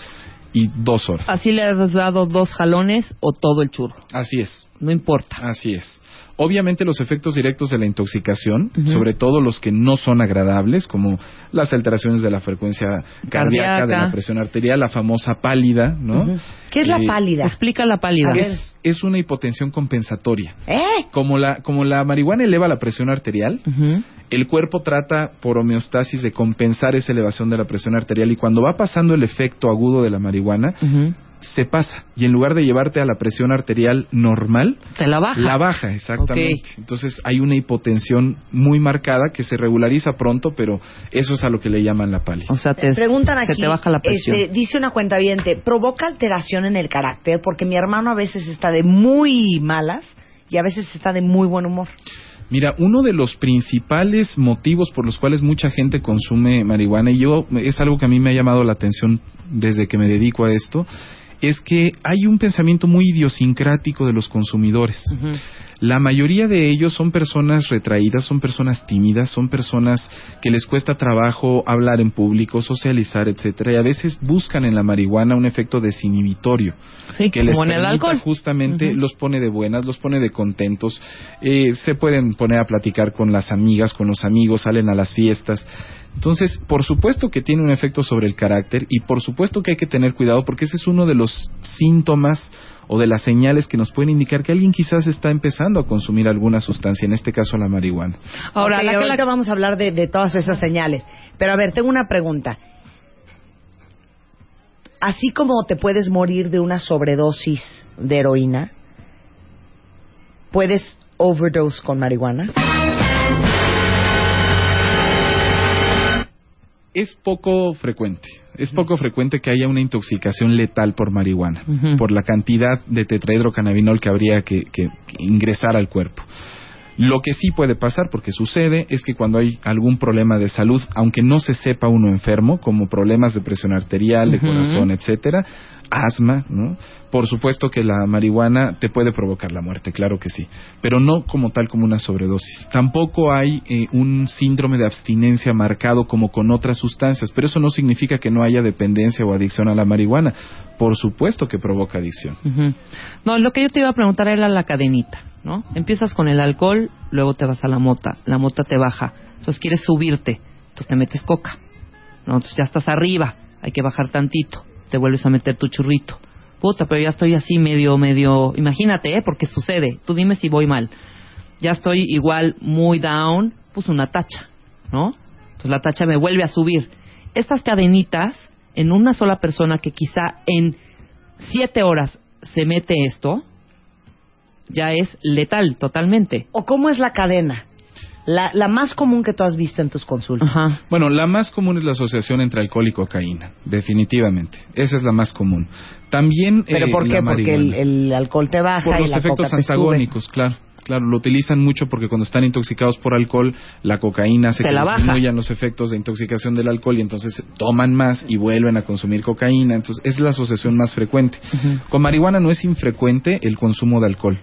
y 2 horas. Así le has dado dos jalones o todo el churro. Así es. No importa. Así es. Obviamente los efectos directos de la intoxicación, sobre todo los que no son agradables, como las alteraciones de la frecuencia cardíaca, de la presión arterial, la famosa pálida, ¿no? ¿Qué es la Eh, pálida? Explica la pálida. A ver. Es, es una hipotensión compensatoria. ¿Eh? Como la, como la marihuana eleva la presión arterial, el cuerpo trata por homeostasis de compensar esa elevación de la presión arterial y cuando va pasando el efecto agudo de la marihuana. Se pasa y en lugar de llevarte a la presión arterial normal, Te la baja. la baja, exactamente. Entonces hay una hipotensión muy marcada que se regulariza pronto, pero eso es a lo que le llaman la pálida. O sea, te, Preguntan aquí, se te baja la presión. este, dice una cuenta ¿provoca alteración en el carácter? Porque mi hermano a veces está de muy malas y a veces está de muy buen humor. Mira, uno de los principales motivos por los cuales mucha gente consume marihuana, y yo es algo que a mí me ha llamado la atención desde que me dedico a esto, es que hay un pensamiento muy idiosincrático de los consumidores. La mayoría de ellos son personas retraídas, son personas tímidas, son personas que les cuesta trabajo hablar en público, socializar, etcétera, y a veces buscan en la marihuana un efecto desinhibitorio Sí, que les el alcohol. justamente los pone de buenas, los pone de contentos, eh, se pueden poner a platicar con las amigas, con los amigos, salen a las fiestas. Entonces, por supuesto que tiene un efecto sobre el carácter y por supuesto que hay que tener cuidado porque ese es uno de los síntomas o de las señales que nos pueden indicar que alguien quizás está empezando a consumir alguna sustancia, en este caso la marihuana. Ahora, Ok, la que la- ahorita vamos a hablar de, de todas esas señales. Pero a ver, tengo una pregunta. Así como te puedes morir de una sobredosis de heroína, ¿puedes overdose con marihuana? Es poco frecuente. Es poco frecuente que haya una intoxicación letal por marihuana, por la cantidad de tetrahidrocannabinol que habría que, que- que ingresar al cuerpo. Lo que sí puede pasar, porque sucede, es que cuando hay algún problema de salud, aunque no se sepa uno enfermo, como problemas de presión arterial, de corazón, etcétera, asma, ¿no? Por supuesto que la marihuana te puede provocar la muerte, claro que sí, pero no como tal como una sobredosis. Tampoco hay eh, un síndrome de abstinencia marcado como con otras sustancias, pero eso no significa que no haya dependencia o adicción a la marihuana. Por supuesto que provoca adicción. No, lo que yo te iba a preguntar era la cadenita, ¿no? Empiezas con el alcohol, luego te vas a la mota, la mota te baja, entonces quieres subirte, entonces te metes coca, ¿no? Entonces ya estás arriba, hay que bajar tantito, te vuelves a meter tu churrito. Puta, pero ya estoy así medio, medio, imagínate, ¿eh? Porque sucede, tú dime si voy mal. Ya estoy igual muy down, pues una tacha, ¿no? Entonces la tacha me vuelve a subir. Estas cadenitas, en una sola persona que quizá en siete horas se mete esto, ya es letal totalmente. ¿O cómo es la cadena? La, la más común que tú has visto en tus consultas. Ajá. Bueno, la más común es la asociación entre alcohol y cocaína, definitivamente. Esa es la más común. También ¿Pero eh, por la qué? Porque el, alcohol te baja por y los la efectos coca te sube. antagónicos, claro. Claro, lo utilizan mucho porque cuando están intoxicados por alcohol, la cocaína hace Te que disminuyan los efectos de intoxicación del alcohol y entonces toman más y vuelven a consumir cocaína. Entonces, es la asociación más frecuente. Con marihuana no es infrecuente el consumo de alcohol.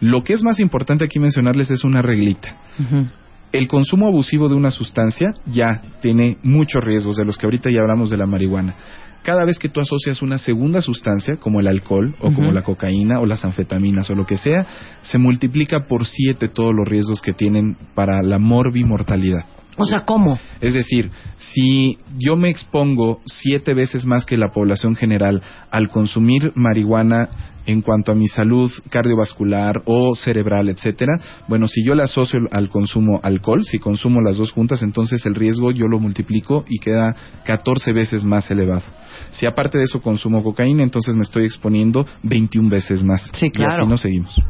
Lo que es más importante aquí mencionarles es una reglita. El consumo abusivo de una sustancia ya tiene muchos riesgos, de los que ahorita ya hablamos de la marihuana. Cada vez que tú asocias una segunda sustancia, como el alcohol, o como la cocaína, o las anfetaminas, o lo que sea, se multiplica por siete todos los riesgos que tienen para la morbimortalidad. O sea, ¿cómo? Es decir, si yo me expongo siete veces más que la población general al consumir marihuana en cuanto a mi salud cardiovascular o cerebral, etcétera, bueno, si yo le asocio al consumo alcohol, si consumo las dos juntas, entonces el riesgo yo lo multiplico y queda 14 veces más elevado. Si aparte de eso consumo cocaína, entonces me estoy exponiendo 21 veces más. Sí, Y claro. así nos seguimos.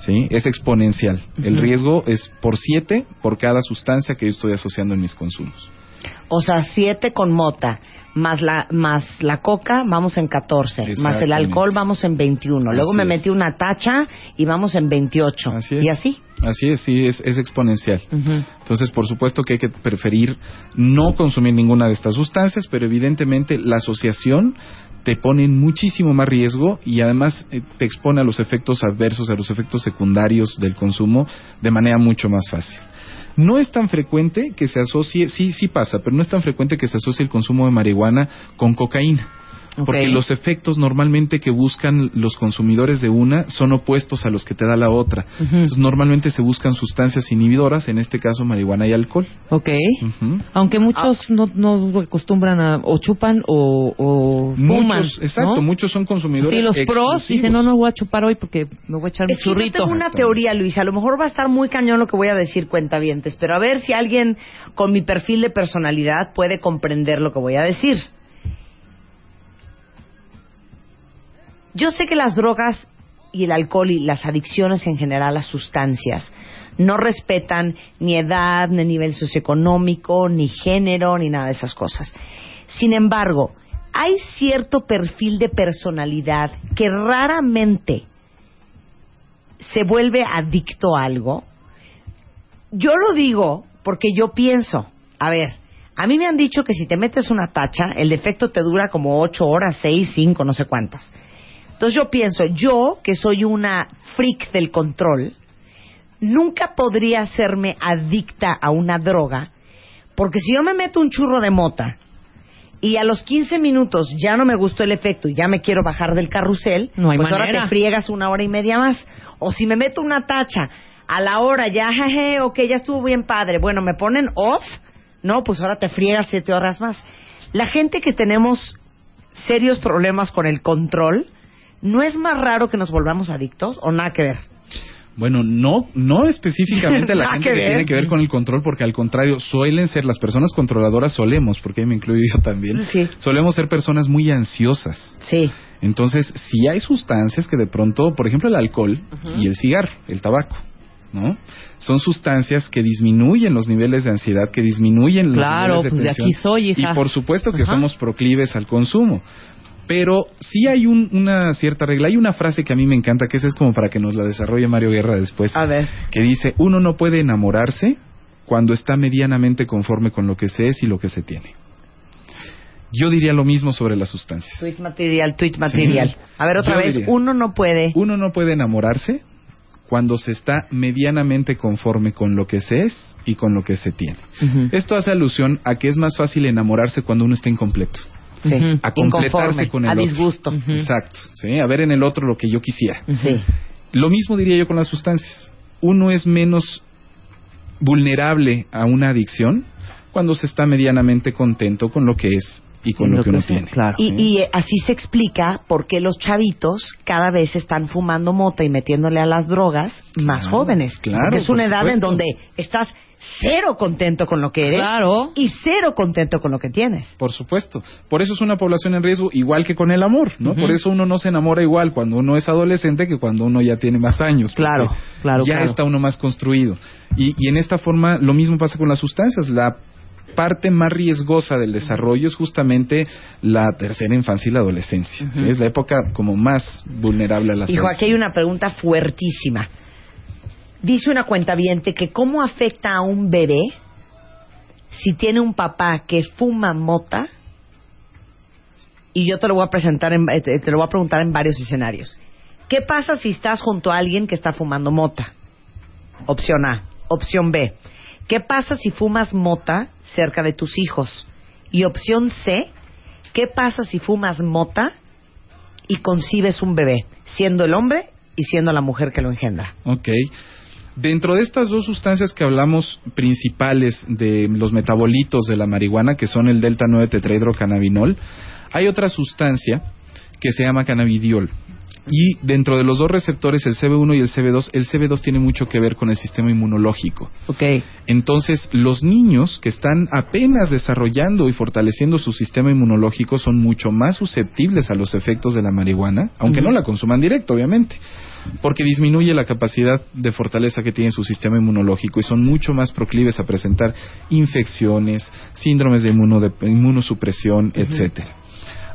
¿sí? Es exponencial. El riesgo es por siete por cada sustancia que yo estoy asociando en mis consumos. O sea, 7 con mota, más la, más la coca, vamos en 14. Más el alcohol, vamos en 21. Luego Así me es. metí una tacha y vamos en 28. Así es. Y así. Así es, sí, es, es exponencial. Entonces, por supuesto que hay que preferir no consumir ninguna de estas sustancias, pero evidentemente la asociación te pone en muchísimo más riesgo y además eh, te expone a los efectos adversos, a los efectos secundarios del consumo de manera mucho más fácil. No es tan frecuente que se asocie, sí, sí pasa, pero no es tan frecuente que se asocie el consumo de marihuana con cocaína. Porque los efectos normalmente que buscan los consumidores de una son opuestos a los que te da la otra. Entonces, normalmente se buscan sustancias inhibidoras, en este caso marihuana y alcohol. Ok. Aunque muchos no, no acostumbran a o chupan o, o fuman. Muchos, exacto, ¿no? muchos son consumidores. Sí, los pros dicen, no, no voy a chupar hoy porque me voy a echar mi Es que yo churrito. tengo una teoría, Luis. A lo mejor va a estar muy cañón lo que voy a decir, cuentavientes. Pero a ver si alguien con mi perfil de personalidad puede comprender lo que voy a decir. Yo sé que las drogas y el alcohol y las adicciones en general, las sustancias, no respetan ni edad, ni nivel socioeconómico, ni género, ni nada de esas cosas. Sin embargo, hay cierto perfil de personalidad que raramente se vuelve adicto a algo. Yo lo digo porque yo pienso, a ver, a mí me han dicho que si te metes una tacha, el efecto te dura como ocho horas, seis, cinco, no sé cuántas. Entonces yo pienso, yo que soy una freak del control, nunca podría hacerme adicta a una droga, porque si yo me meto un churro de mota y a los 15 minutos ya no me gustó el efecto y ya me quiero bajar del carrusel, No hay pues ahora manera. te friegas una hora y media más. O si me meto una tacha a la hora ya, jeje, ok, ya estuvo bien padre, bueno, me ponen off, no, pues ahora te friegas siete horas más. La gente que tenemos serios problemas con el control, ¿no es más raro que nos volvamos adictos o nada que ver? Bueno, no, no específicamente la gente que tiene que ver con el control, porque al contrario, suelen ser las personas controladoras, solemos, porque ahí me incluyo yo también, Sí. solemos ser personas muy ansiosas. Sí. Entonces, si hay sustancias que de pronto, por ejemplo, el alcohol y el cigarro, el tabaco, ¿no? Son sustancias que disminuyen los niveles de ansiedad, que disminuyen Claro, los niveles de pues de tensión. aquí soy, hija. Y por supuesto que Ajá. somos proclives al consumo. Pero sí hay un- una cierta regla. Hay una frase que a mí me encanta, que esa es como para que nos la desarrolle Mario Guerra después. A ver. Que dice, uno no puede enamorarse cuando está medianamente conforme con lo que se es y lo que se tiene. Yo diría lo mismo sobre las sustancias. Tweet material, tweet material. A ver, otra Yo vez, diría. uno no puede. Uno no puede enamorarse cuando se está medianamente conforme con lo que se es y con lo que se tiene. Esto hace alusión a que es más fácil enamorarse cuando uno está incompleto. Sí. A completarse con el a otro. disgusto. Ujú. Exacto. ¿sí? A ver en el otro lo que yo quisiera. Sí. Lo mismo diría yo con las sustancias. Uno es menos vulnerable a una adicción cuando se está medianamente contento con lo que es y con lo, que uno tiene. Claro. Y, y, eh, así se explica por qué los chavitos cada vez están fumando mota y metiéndole a las drogas más Claro, jóvenes. claro, Porque es por una edad en donde estás cero contento con lo que eres Claro. y cero contento con lo que tienes. Por supuesto. Por eso es una población en riesgo, igual que con el amor, ¿no? Por eso uno no se enamora igual cuando uno es adolescente que cuando uno ya tiene más años. Claro, claro, Ya claro. está uno más construido. Y, y en esta forma lo mismo pasa con las sustancias. La parte más riesgosa del desarrollo es justamente la tercera infancia y la adolescencia. ¿sí? Es la época como más vulnerable a las Hijo, aquí hay una pregunta fuertísima. Dice una cuentaviente que cómo afecta a un bebé si tiene un papá que fuma mota y yo te lo voy a presentar en- eh, te te lo voy a preguntar en varios escenarios. ¿Qué pasa si estás junto a alguien que está fumando mota? Opción A. Opción B. ¿Qué pasa si fumas mota cerca de tus hijos? Y opción C. ¿Qué pasa si fumas mota y concibes un bebé, siendo el hombre y siendo la mujer que lo engendra? Ok. Dentro de estas dos sustancias que hablamos principales de los metabolitos de la marihuana, que son el delta 9 tetrahidrocannabinol, hay otra sustancia que se llama cannabidiol. Y dentro de los dos receptores, el CB1 y el CB2, el CB2 tiene mucho que ver con el sistema inmunológico. Ok. Entonces, los niños que están apenas desarrollando y fortaleciendo su sistema inmunológico son mucho más susceptibles a los efectos de la marihuana, aunque no la consuman directo, obviamente, porque disminuye la capacidad de fortaleza que tiene su sistema inmunológico y son mucho más proclives a presentar infecciones, síndromes de, inmuno- inmunosupresión, etcétera.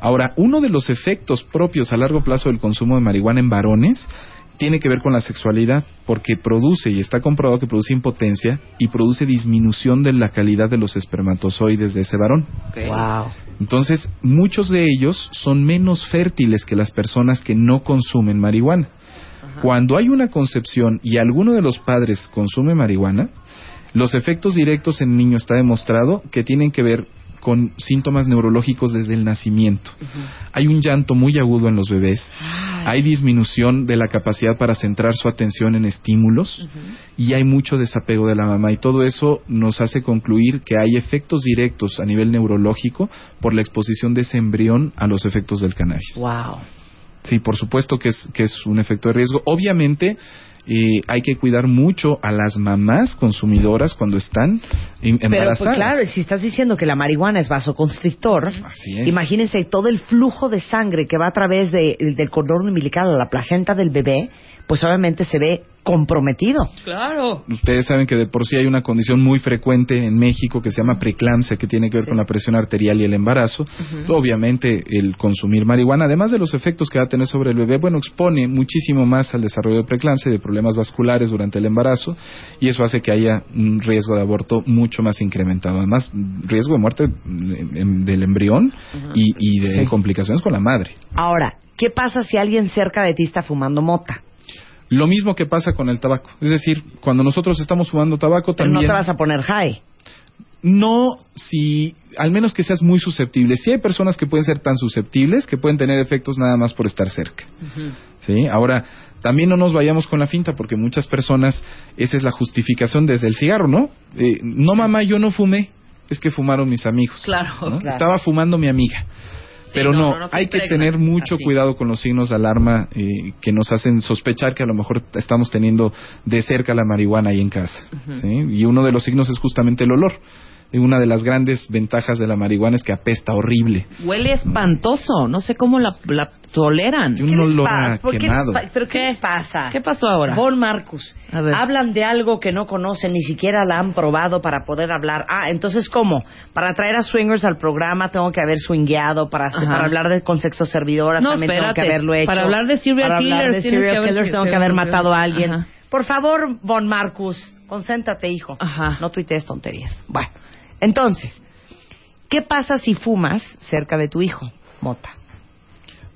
Ahora, uno de los efectos propios a largo plazo del consumo de marihuana en varones tiene que ver con la sexualidad, porque produce, y está comprobado que produce impotencia, y produce disminución de la calidad de los espermatozoides de ese varón. Wow. Entonces, muchos de ellos son menos fértiles que las personas que no consumen marihuana. Cuando hay una concepción y alguno de los padres consume marihuana, los efectos directos en el niño está demostrado que tienen que ver con síntomas neurológicos desde el nacimiento. Hay un llanto muy agudo en los bebés, hay disminución de la capacidad para centrar su atención en estímulos y hay mucho desapego de la mamá y todo eso nos hace concluir que hay efectos directos a nivel neurológico por la exposición de ese embrión a los efectos del cannabis. Wow. Sí, por supuesto que es, que es un efecto de riesgo. Obviamente, eh, hay que cuidar mucho a las mamás consumidoras cuando están em- Pero embarazadas. pues claro, si estás diciendo que la marihuana es vasoconstrictor, Así es. imagínense todo el flujo de sangre que va a través de- del cordón umbilical a la placenta del bebé, pues obviamente se ve comprometido. Claro. Ustedes saben que de por sí hay una condición muy frecuente en México que se llama preeclampsia, que tiene que ver con la presión arterial y el embarazo. Obviamente, el consumir marihuana, además de los efectos que va a tener sobre el bebé, bueno, expone muchísimo más al desarrollo de preeclampsia y de problemas vasculares durante el embarazo, y eso hace que haya un riesgo de aborto mucho más incrementado. Además, riesgo de muerte em, del embrión y, y de Sí. complicaciones con la madre. Ahora, ¿qué pasa si alguien cerca de ti está fumando mota? Lo mismo que pasa con el tabaco. Es decir, cuando nosotros estamos fumando tabaco, Pero no también. te vas a poner high. No, si, al menos que seas muy susceptible. Si hay personas que pueden ser tan susceptibles que pueden tener efectos nada más por estar cerca. ¿Sí? Ahora, también no nos vayamos con la finta porque muchas personas, esa es la justificación desde el cigarro, ¿no? Eh, no, mamá, yo no fumé, es que fumaron mis amigos. Claro, ¿no? claro. Estaba fumando mi amiga. Pero no, hay que tener mucho así. cuidado con los signos de alarma eh, que nos hacen sospechar que a lo mejor estamos teniendo de cerca la marihuana ahí en casa. ¿sí? Y uno de los signos es justamente el olor. Y una de las grandes ventajas de la marihuana es que apesta horrible. Huele espantoso. No sé cómo la, la toleran. Un olor a ¿Por qué pa- ¿Pero qué, les pasa? ¿Qué pasó ahora? Von Marcus, A ver. hablan de algo que no conocen, ni siquiera la han probado para poder hablar. Ah, entonces, ¿cómo? Para traer a swingers al programa tengo que haber swingueado, para, para hablar de con sexo servidoras No, también tengo espérate. que haberlo hecho. Para hablar de serial Para hablar killers de serial killers tengo que haber matado a alguien. Ajá. Por favor, Von Marcus, concéntrate, hijo. Ajá. No tuitees tonterías. Bueno, entonces, ¿qué pasa si fumas cerca de tu hijo, Mota?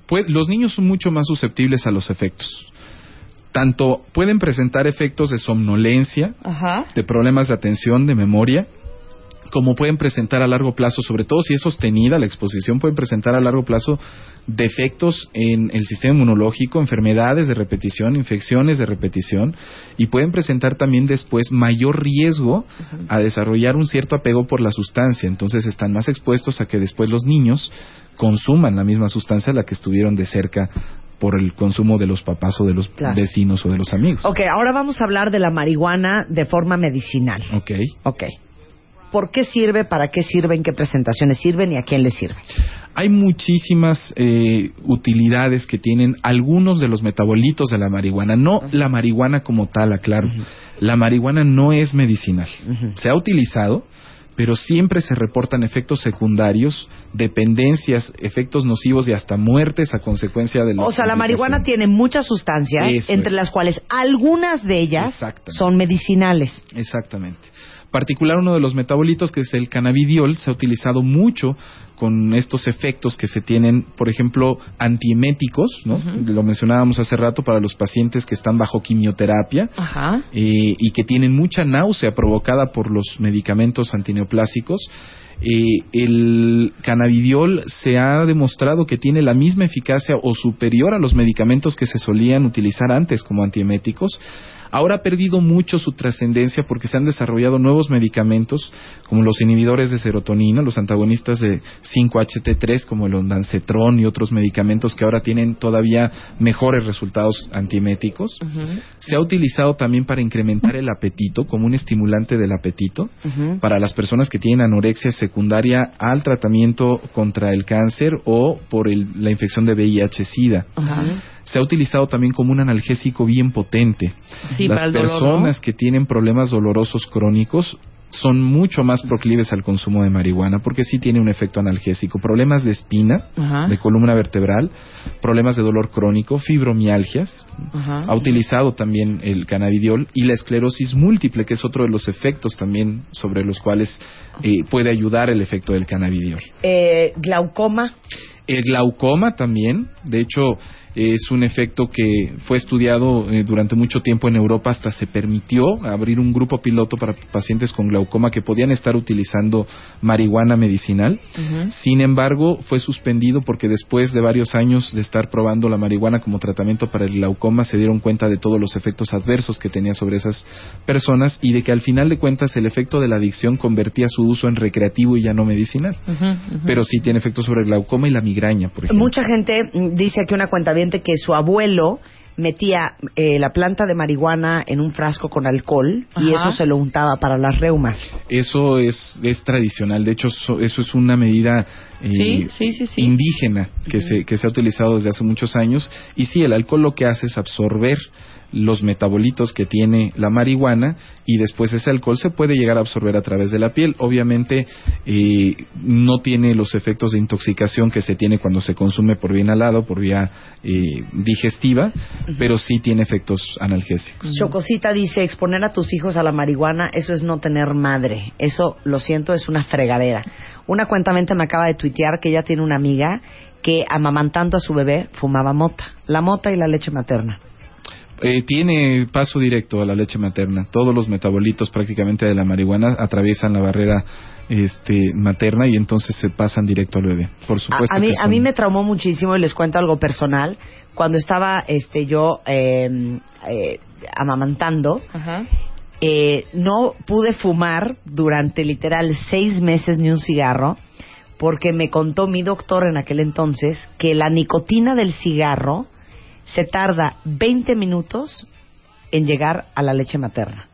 Pues los niños son mucho más susceptibles a los efectos. Tanto pueden presentar efectos de somnolencia, Ajá. de problemas de atención, de memoria, como pueden presentar a largo plazo, sobre todo si es sostenida la exposición, pueden presentar a largo plazo defectos en el sistema inmunológico, enfermedades de repetición, infecciones de repetición, y pueden presentar también después mayor riesgo a desarrollar un cierto apego por la sustancia. Entonces están más expuestos a que después los niños consuman la misma sustancia a la que estuvieron de cerca por el consumo de los papás o de los Claro. vecinos o de los amigos. Ok, ahora vamos a hablar de la marihuana de forma medicinal. Ok. Ok. ¿Por qué sirve? ¿Para qué sirve? ¿En qué presentaciones sirven? ¿Y a quién le sirve? Hay muchísimas eh, utilidades que tienen algunos de los metabolitos de la marihuana, no la marihuana como tal, aclaro. La marihuana no es medicinal. Se ha utilizado, pero siempre se reportan efectos secundarios, dependencias, efectos nocivos y hasta muertes a consecuencia de O sea, la marihuana tiene muchas sustancias, Eso entre es. las cuales algunas de ellas son medicinales. Exactamente. Particular uno de los metabolitos que es el cannabidiol se ha utilizado mucho con estos efectos que se tienen, por ejemplo, antieméticos, ¿no? Lo mencionábamos hace rato para los pacientes que están bajo quimioterapia Ajá. eh, y que tienen mucha náusea provocada por los medicamentos antineoplásicos. Eh, el cannabidiol se ha demostrado que tiene la misma eficacia o superior a los medicamentos que se solían utilizar antes como antieméticos Ahora ha perdido mucho su trascendencia porque se han desarrollado nuevos medicamentos como los inhibidores de serotonina, los antagonistas de 5-HT3 como el ondansetron y otros medicamentos que ahora tienen todavía mejores resultados antieméticos. Se ha utilizado también para incrementar el apetito como un estimulante del apetito para las personas que tienen anorexia secundaria al tratamiento contra el cáncer o por la infección de VIH-Sida se ha utilizado también como un analgésico bien potente. Las personas que tienen problemas dolorosos crónicos son mucho más proclives al consumo de marihuana porque sí tiene un efecto analgésico. Problemas de espina, de columna vertebral, problemas de dolor crónico, fibromialgias. Ha utilizado también el cannabidiol y la esclerosis múltiple, que es otro de los efectos también sobre los cuales eh, puede ayudar el efecto del cannabidiol. Eh, glaucoma. El glaucoma también, de hecho, es un efecto que fue estudiado eh, durante mucho tiempo en Europa, hasta se permitió abrir un grupo piloto para pacientes con glaucoma que podían estar utilizando marihuana medicinal. Sin embargo, fue suspendido porque después de varios años de estar probando la marihuana como tratamiento para el glaucoma, se dieron cuenta de todos los efectos adversos que tenía sobre esas personas y de que al final de cuentas el efecto de la adicción convertía su uso en recreativo y ya no medicinal. Pero sí tiene efectos sobre el glaucoma y la migraña, por ejemplo. Mucha gente dice que una cuenta bien que su abuelo metía eh, la planta de marihuana en un frasco con alcohol y eso se lo untaba para las reumas. Eso es, es tradicional, de hecho eso es una medida eh, indígena que, se, que se ha utilizado desde hace muchos años y sí, el alcohol lo que hace es absorber los metabolitos que tiene la marihuana y después ese alcohol se puede llegar a absorber a través de la piel. Obviamente eh, no tiene los efectos de intoxicación que se tiene cuando se consume por vía inhalado, por vía eh, digestiva, pero sí tiene efectos analgésicos. Chocosita dice, exponer a tus hijos a la marihuana, eso es no tener madre. Eso, lo siento, es una fregadera. Una cuentamente me acaba de tuitear que ella tiene una amiga que amamantando a su bebé fumaba mota, la mota y la leche materna. Eh, tiene paso directo a la leche materna. Todos los metabolitos prácticamente de la marihuana atraviesan la barrera este, materna y entonces se pasan directo al bebé. Por supuesto. A, mí, a mí me traumó muchísimo y les cuento algo personal. Cuando estaba este, yo em, eh, amamantando, eh, no pude fumar durante literal seis meses ni un cigarro porque me contó mi doctor en aquel entonces que la nicotina del cigarro se tarda 20 minutos en llegar a la leche materna.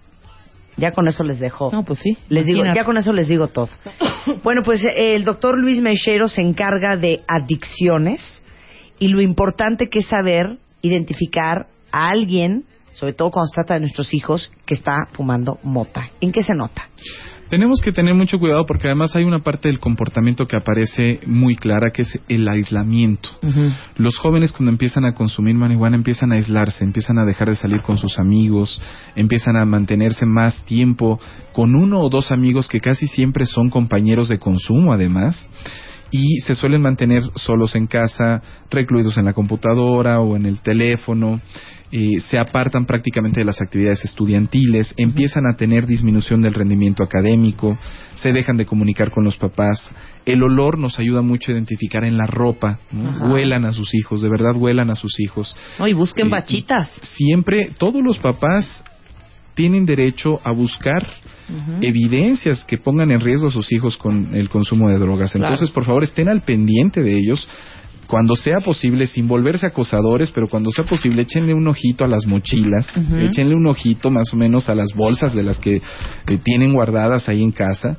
Ya con eso les dejo. No, pues sí. Les digo, ya con eso les digo todo. bueno, pues eh, el doctor Luis Mechero se encarga de adicciones y lo importante que es saber identificar a alguien, sobre todo cuando se trata de nuestros hijos, que está fumando mota. ¿En qué se nota? Tenemos que tener mucho cuidado porque además hay una parte del comportamiento que aparece muy clara que es el aislamiento. Los jóvenes cuando empiezan a consumir marihuana empiezan a aislarse, empiezan a dejar de salir con sus amigos, empiezan a mantenerse más tiempo con uno o dos amigos que casi siempre son compañeros de consumo además y se suelen mantener solos en casa, recluidos en la computadora o en el teléfono, eh, se apartan prácticamente de las actividades estudiantiles, empiezan a tener disminución del rendimiento académico, se dejan de comunicar con los papás. El olor nos ayuda mucho a identificar en la ropa, huelan a sus hijos, de verdad huelan a sus hijos. y busquen eh, bachitas. Siempre, todos los papás tienen derecho a buscar evidencias que pongan en riesgo a sus hijos con el consumo de drogas. Entonces, por favor, estén al pendiente de ellos cuando sea posible, sin volverse acosadores, pero cuando sea posible, échenle un ojito a las mochilas, échenle un ojito más o menos a las bolsas de las que tienen guardadas ahí en casa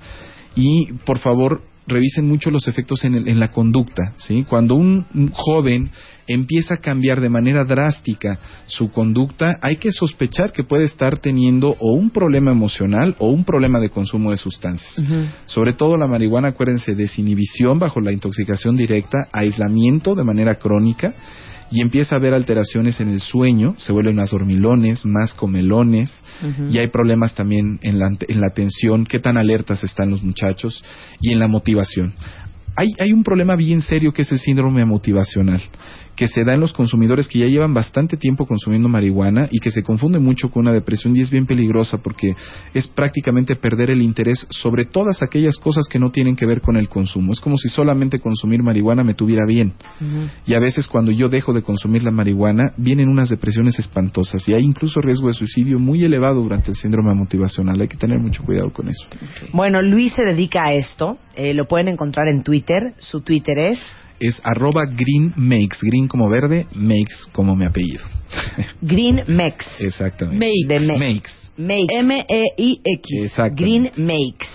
y por favor revisen mucho los efectos en, en la conducta. ¿sí? Cuando un, joven empieza a cambiar de manera drástica su conducta, hay que sospechar que puede estar teniendo o un problema emocional o un problema de consumo de sustancias. Sobre todo la marihuana, acuérdense, desinhibición bajo la intoxicación directa, aislamiento de manera crónica y empieza a haber alteraciones en el sueño, se vuelven más dormilones, más comelones, y hay problemas también en la, en la atención, qué tan alertas están los muchachos y en la motivación. Hay, hay un problema bien serio que es el síndrome motivacional, que se da en los consumidores que ya llevan bastante tiempo consumiendo marihuana y que se confunde mucho con una depresión y es bien peligrosa porque es prácticamente perder el interés sobre todas aquellas cosas que no tienen que ver con el consumo. Es como si solamente consumir marihuana me tuviera bien. Y a veces cuando yo dejo de consumir la marihuana vienen unas depresiones espantosas y hay incluso riesgo de suicidio muy elevado durante el síndrome motivacional. Hay que tener mucho cuidado con eso. Bueno, Luis se dedica a esto. Eh, lo pueden encontrar en Twitter. Su Twitter es Es arroba green makes, green como verde, makes como mi apellido. Green Mex. Exactamente. Make. De Makes. Makes. M-E-I-X. Green Makes.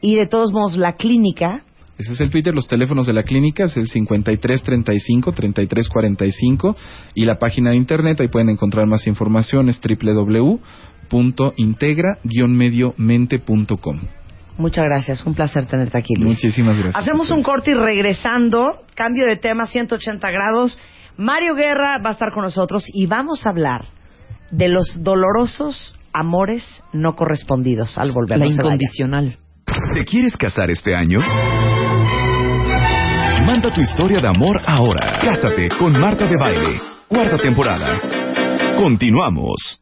Y de todos modos, la clínica Ese es el Twitter, los teléfonos de la clínica es el 5335-3345 y la página de internet, ahí pueden encontrar más información, es www.integra-mediomente.com. Muchas gracias, un placer tenerte aquí, Luis. Muchísimas gracias. Hacemos un corte y regresando, cambio de tema 180 grados. Mario Guerra va a estar con nosotros y vamos a hablar de los dolorosos amores no correspondidos al volver La se vaya. incondicional. ¿Te quieres casar este año? Manda tu historia de amor ahora. Cásate con Marta de Baile. Cuarta temporada. Continuamos.